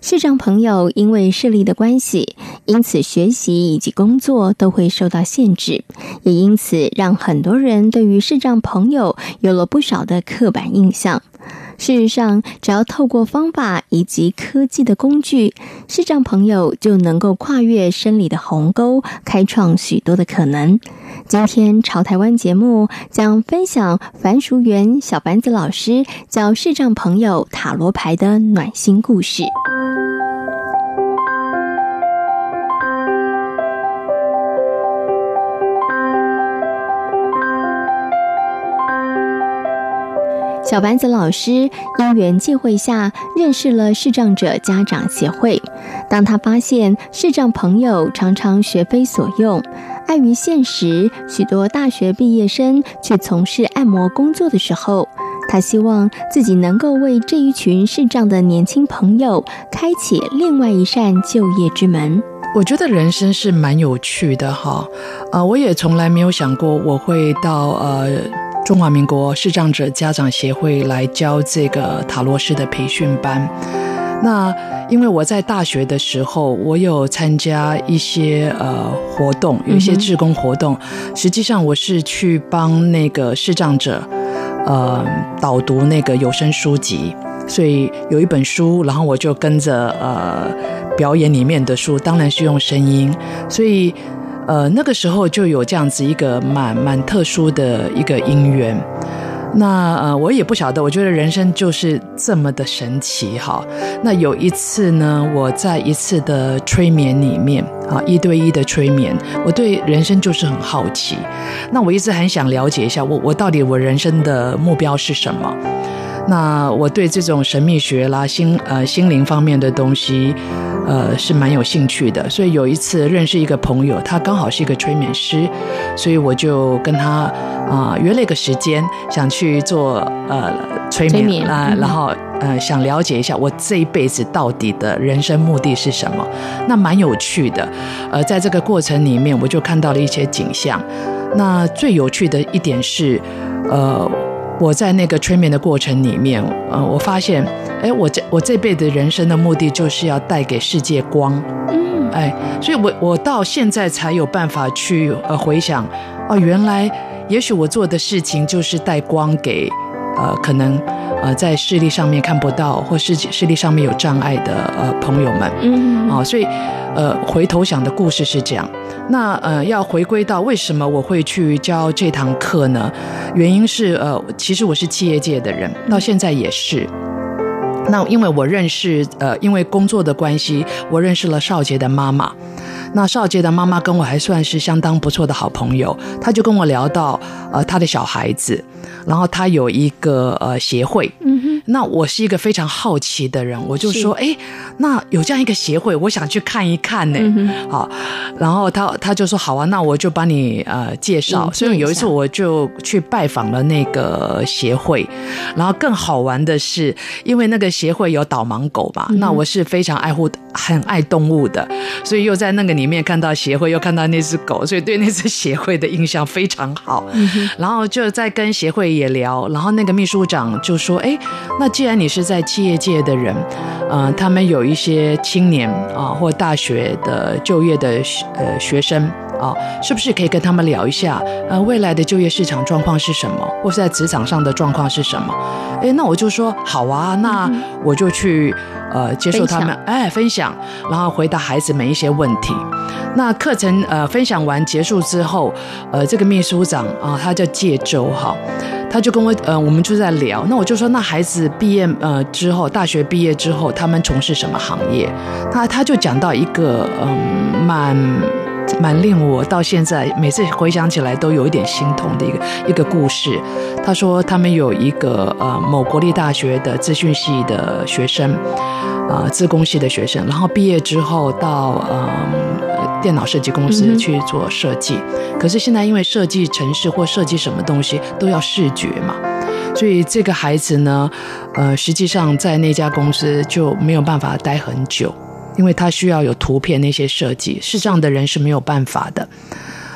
视障朋友因为视力的关系，因此学习以及工作都会受到限制，也因此让很多人对于视障朋友有了不少的刻板印象。事实上，只要透过方法以及科技的工具，视障朋友就能够跨越生理的鸿沟，开创许多的可能。今天潮台湾节目将分享樊淑媛小凡子老师教视障朋友塔罗牌的暖心故事。小丸子老师因缘际会下认识了视障者家长协会。当他发现视障朋友常常学非所用，碍于现实，许多大学毕业生却从事按摩工作的时候，他希望自己能够为这一群视障的年轻朋友开启另外一扇就业之门。我觉得人生是蛮有趣的哈，啊，我也从来没有想过我会到呃。中华民国视障者家长协会来教这个塔罗师的培训班。那因为我在大学的时候，我有参加一些呃活动，有一些志工活动。实际上，我是去帮那个视障者呃导读那个有声书籍，所以有一本书，然后我就跟着呃表演里面的书，当然是用声音，所以。呃，那个时候就有这样子一个蛮蛮特殊的一个因缘。那呃，我也不晓得，我觉得人生就是这么的神奇哈。那有一次呢，我在一次的催眠里面啊，一对一的催眠，我对人生就是很好奇。那我一直很想了解一下，我我到底我人生的目标是什么？那我对这种神秘学啦、心呃心灵方面的东西。呃，是蛮有兴趣的，所以有一次认识一个朋友，他刚好是一个催眠师，所以我就跟他啊、呃、约了一个时间，想去做呃催眠啊、呃，然后呃想了解一下我这一辈子到底的人生目的是什么，那蛮有趣的。呃，在这个过程里面，我就看到了一些景象。那最有趣的一点是，呃。我在那个催眠的过程里面，呃，我发现，哎，我这我这辈子人生的目的就是要带给世界光，嗯，哎，所以我我到现在才有办法去呃回想，哦，原来也许我做的事情就是带光给，呃，可能呃在视力上面看不到或视视力上面有障碍的呃朋友们，嗯，啊，所以呃回头想的故事是这样。那呃，要回归到为什么我会去教这堂课呢？原因是呃，其实我是企业界的人，到现在也是。那因为我认识呃，因为工作的关系，我认识了少杰的妈妈。那少杰的妈妈跟我还算是相当不错的好朋友，他就跟我聊到呃他的小孩子，然后他有一个呃协会。嗯哼。那我是一个非常好奇的人，我就说，哎，那有这样一个协会，我想去看一看呢。嗯、好，然后他他就说好啊，那我就帮你呃介绍。所以有一次我就去拜访了那个协会，然后更好玩的是，因为那个协会有导盲狗嘛，嗯、那我是非常爱护、很爱动物的，所以又在那个里面看到协会，又看到那只狗，所以对那只协会的印象非常好。嗯、然后就在跟协会也聊，然后那个秘书长就说，哎。那既然你是在企业界的人，呃，他们有一些青年啊，或大学的就业的呃学生啊，是不是可以跟他们聊一下，呃，未来的就业市场状况是什么，或是在职场上的状况是什么？哎，那我就说好啊，那我就去呃接受他们哎分享，然后回答孩子们一些问题。那课程呃分享完结束之后，呃，这个秘书长啊，他叫介周哈。他就跟我，呃，我们就在聊。那我就说，那孩子毕业，呃，之后，大学毕业之后，他们从事什么行业？他他就讲到一个，嗯，蛮蛮令我到现在每次回想起来都有一点心痛的一个一个故事。他说，他们有一个，呃，某国立大学的资讯系的学生，呃自工系的学生，然后毕业之后到呃电脑设计公司去做设计。嗯、可是现在因为设计城市或设计什么东西都要视觉嘛，所以这个孩子呢，呃，实际上在那家公司就没有办法待很久，因为他需要有图片那些设计，视障的人是没有办法的。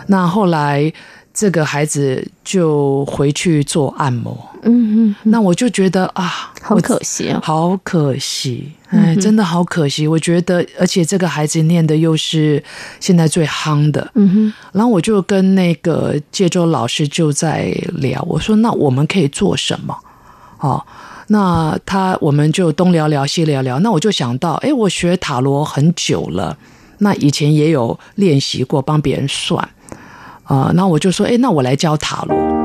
那后来。这个孩子就回去做按摩，嗯嗯，那我就觉得啊，好可惜啊，好可惜，哎，真的好可惜。我觉得，而且这个孩子念的又是现在最夯的，嗯哼。然后我就跟那个介州老师就在聊，我说：“那我们可以做什么？”哦，那他我们就东聊聊西聊聊。那我就想到，哎，我学塔罗很久了，那以前也有练习过帮别人算。啊，那我就说，哎，那我来教塔罗。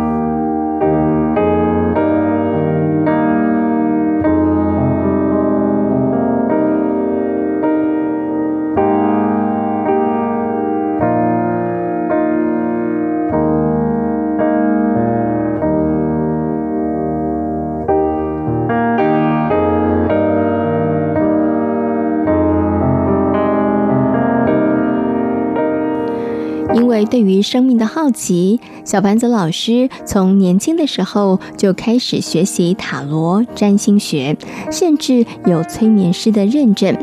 对于生命的好奇，小盘子老师从年轻的时候就开始学习塔罗、占星学，甚至有催眠师的认证。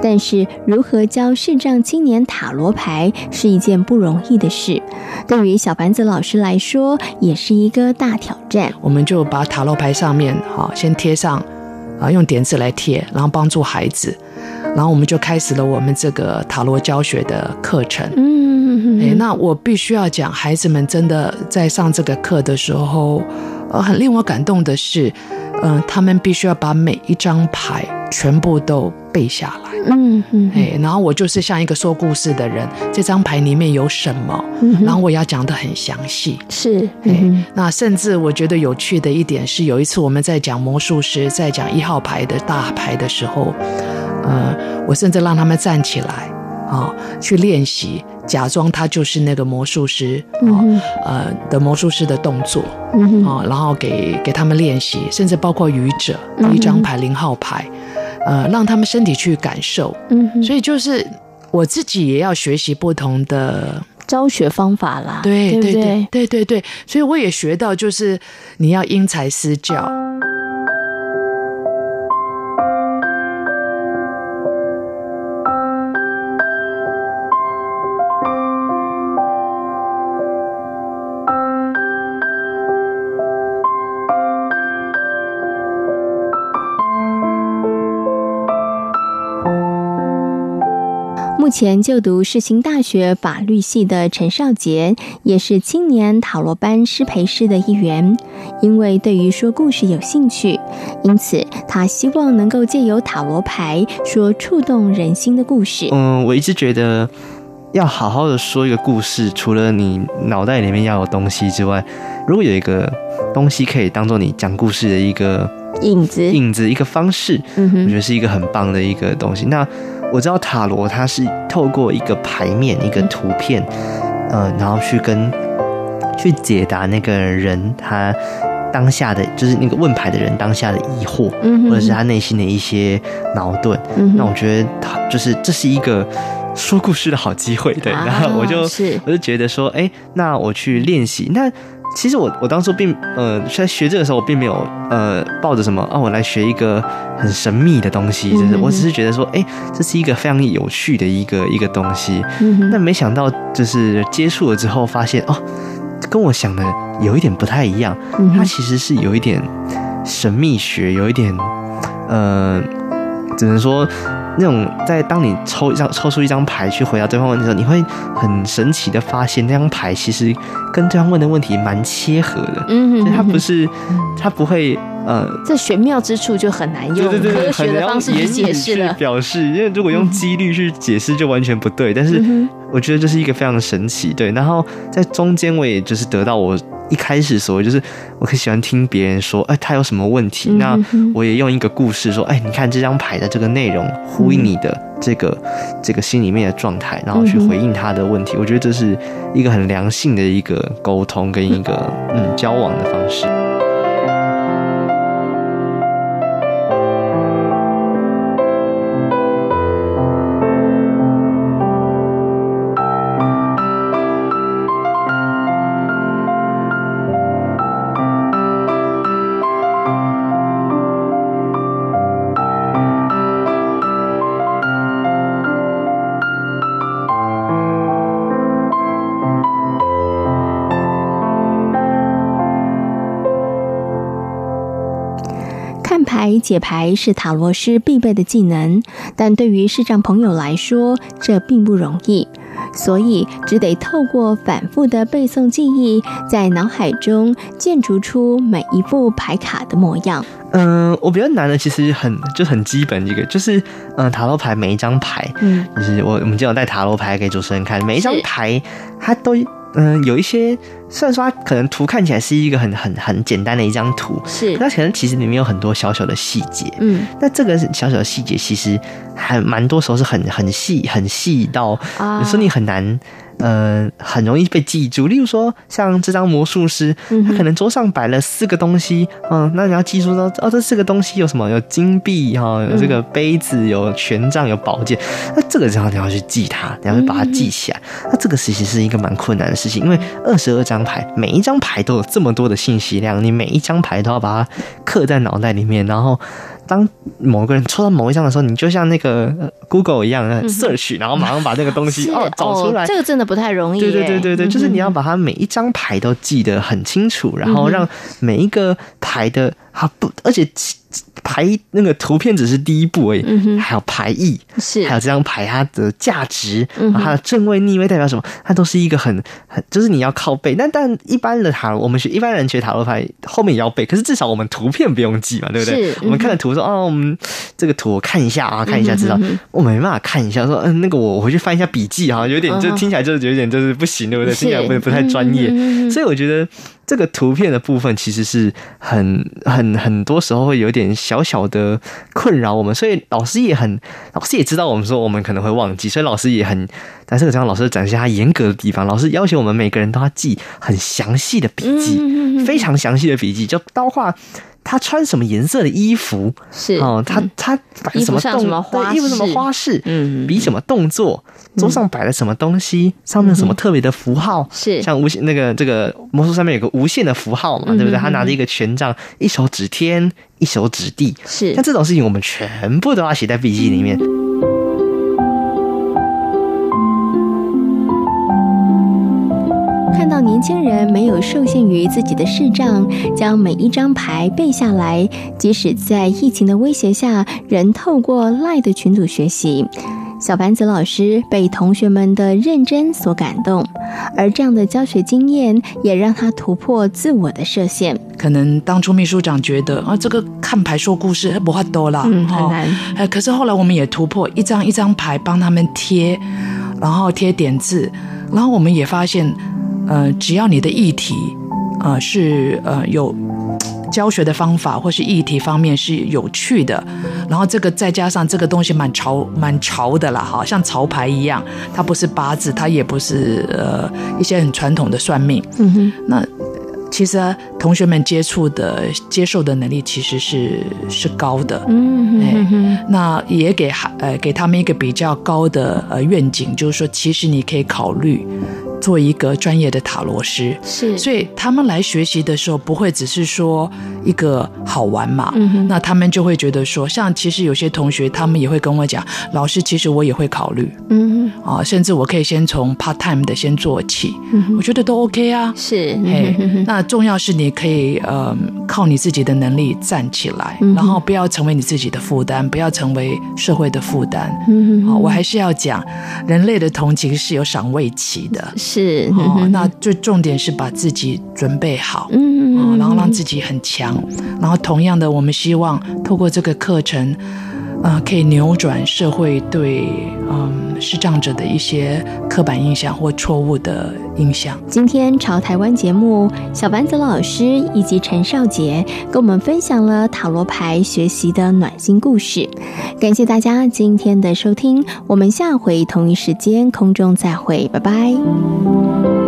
但是，如何教视障青年塔罗牌是一件不容易的事，对于小盘子老师来说，也是一个大挑战。我们就把塔罗牌上面，好，先贴上，啊，用点字来贴，然后帮助孩子，然后我们就开始了我们这个塔罗教学的课程。嗯。哎，那我必须要讲，孩子们真的在上这个课的时候，呃，很令我感动的是，嗯、呃，他们必须要把每一张牌全部都背下来。嗯嗯，哎，然后我就是像一个说故事的人，这张牌里面有什么，嗯然后我要讲的很详细。是，哎，那甚至我觉得有趣的一点是，有一次我们在讲魔术师，在讲一号牌的大牌的时候，呃，我甚至让他们站起来，啊、哦，去练习。假装他就是那个魔术师，哦嗯、呃的魔术师的动作，嗯、哦，然后给给他们练习，甚至包括愚者、一张牌零号牌，呃，让他们身体去感受。嗯，所以就是我自己也要学习不同的教学方法啦。对对对对对对，所以我也学到就是你要因材施教。目前就读世新大学法律系的陈少杰，也是青年塔罗班师培师的一员。因为对于说故事有兴趣，因此他希望能够借由塔罗牌说触动人心的故事。嗯，我一直觉得要好好的说一个故事，除了你脑袋里面要有东西之外，如果有一个东西可以当做你讲故事的一个影子，影子一个方式，嗯哼，我觉得是一个很棒的一个东西。那我知道塔罗它是透过一个牌面、一个图片，呃，然后去跟去解答那个人他当下的就是那个问牌的人当下的疑惑，或者是他内心的一些矛盾。那我觉得他就是这是一个说故事的好机会，对。然后我就我就觉得说，哎，那我去练习那。其实我我当初并呃在学这个时候，我并没有呃抱着什么啊，我来学一个很神秘的东西，就是我只是觉得说，哎，这是一个非常有趣的一个一个东西。但没想到就是接触了之后，发现哦，跟我想的有一点不太一样。它其实是有一点神秘学，有一点呃，只能说。那种在当你抽一张抽出一张牌去回答对方问题的时候，你会很神奇的发现，那张牌其实跟对方问的问题蛮切合的。嗯，它不是，它不会呃，这玄妙之处就很难用科学的方式去解释了。表示，因为如果用几率去解释就完全不对。但是我觉得这是一个非常神奇，对。然后在中间，我也就是得到我。一开始所谓就是我很喜欢听别人说，哎，他有什么问题？嗯、那我也用一个故事说，哎，你看这张牌的这个内容呼应你的这个、嗯、这个心里面的状态，然后去回应他的问题。嗯、我觉得这是一个很良性的一个沟通跟一个嗯交往的方式。牌解牌是塔罗师必备的技能，但对于视障朋友来说，这并不容易，所以只得透过反复的背诵记忆，在脑海中建筑出每一副牌卡的模样。嗯，我比较难的其实很就很基本一个，就是嗯，塔罗牌每一张牌，嗯，就是我我们今天有带塔罗牌给主持人看，每一张牌它都。嗯，有一些虽然说它可能图看起来是一个很很很简单的一张图，是，那可能其实里面有很多小小的细节，嗯，那这个小小的细节其实还蛮多时候是很很细很细到，有时候你很难。呃，很容易被记住。例如说，像这张魔术师，他可能桌上摆了四个东西，嗯，那你要记住说，哦，这四个东西有什么？有金币哈，有这个杯子，有权杖，有宝剑。那这个时候你要去记它，你要去把它记起来。那这个其实是一个蛮困难的事情，因为二十二张牌，每一张牌都有这么多的信息量，你每一张牌都要把它刻在脑袋里面，然后。当某个人抽到某一张的时候，你就像那个 Google 一样 search，然后马上把那个东西哦找出来。这个真的不太容易。对对对对对，就是你要把它每一张牌都记得很清楚，然后让每一个牌的啊不，而且。牌那个图片只是第一步而已，嗯、还有牌意，是还有这张牌它的价值，嗯、它的正位逆位代表什么，它都是一个很很，就是你要靠背。但但一般的塔罗，我们学一般人学塔罗牌后面也要背，可是至少我们图片不用记嘛，对不对？嗯、我们看了图说哦，我们这个图我看一下啊，看一下知道。嗯、我没办法看一下说嗯，那个我我回去翻一下笔记哈，有点就听起来就是有点就是不行，对不对？听起来不不太专业，嗯、所以我觉得。这个图片的部分其实是很很很多时候会有点小小的困扰我们，所以老师也很，老师也知道我们说我们可能会忘记，所以老师也很，在这个地方老师展现他严格的地方，老师要求我们每个人都要记很详细的笔记，非常详细的笔记，就刀画。他穿什么颜色的衣服？是哦，他他摆什么动？对，衣服什么花式？嗯，比什么动作？桌上摆了什么东西？上面有什么特别的符号？是像无限那个这个魔术上面有个无限的符号嘛？对不对？他拿着一个权杖，一手指天，一手指地。是像这种事情，我们全部都要写在笔记里面。年轻人没有受限于自己的视障，将每一张牌背下来，即使在疫情的威胁下，仍透过 LINE 的群组学习。小凡子老师被同学们的认真所感动，而这样的教学经验也让他突破自我的设限。可能当初秘书长觉得啊，这个看牌说故事不会多了，嗯，很难。哎，可是后来我们也突破一张一张牌帮他们贴，然后贴点字，然后我们也发现。呃，只要你的议题，呃，是呃有教学的方法，或是议题方面是有趣的，然后这个再加上这个东西蛮潮蛮潮的啦，哈，像潮牌一样，它不是八字，它也不是呃一些很传统的算命，嗯哼，那其实啊，同学们接触的接受的能力其实是是高的，嗯哼哼，那也给呃给他们一个比较高的呃愿景，就是说，其实你可以考虑。做一个专业的塔罗师，是，所以他们来学习的时候，不会只是说一个好玩嘛，嗯，那他们就会觉得说，像其实有些同学，他们也会跟我讲，老师，其实我也会考虑，嗯哼，啊，甚至我可以先从 part time 的先做起，嗯，我觉得都 OK 啊，是，嘿，那重要是你可以呃靠你自己的能力站起来，嗯，然后不要成为你自己的负担，不要成为社会的负担，我还是要讲，人类的同情是有赏味期的。是哦，那最重点是把自己准备好，嗯，然后让自己很强，然后同样的，我们希望透过这个课程，呃，可以扭转社会对嗯视障者的一些刻板印象或错误的印象。今天朝台湾节目，小丸子老师以及陈少杰跟我们分享了塔罗牌学习的暖心故事，感谢大家今天的收听，我们下回同一时间空中再会，拜拜。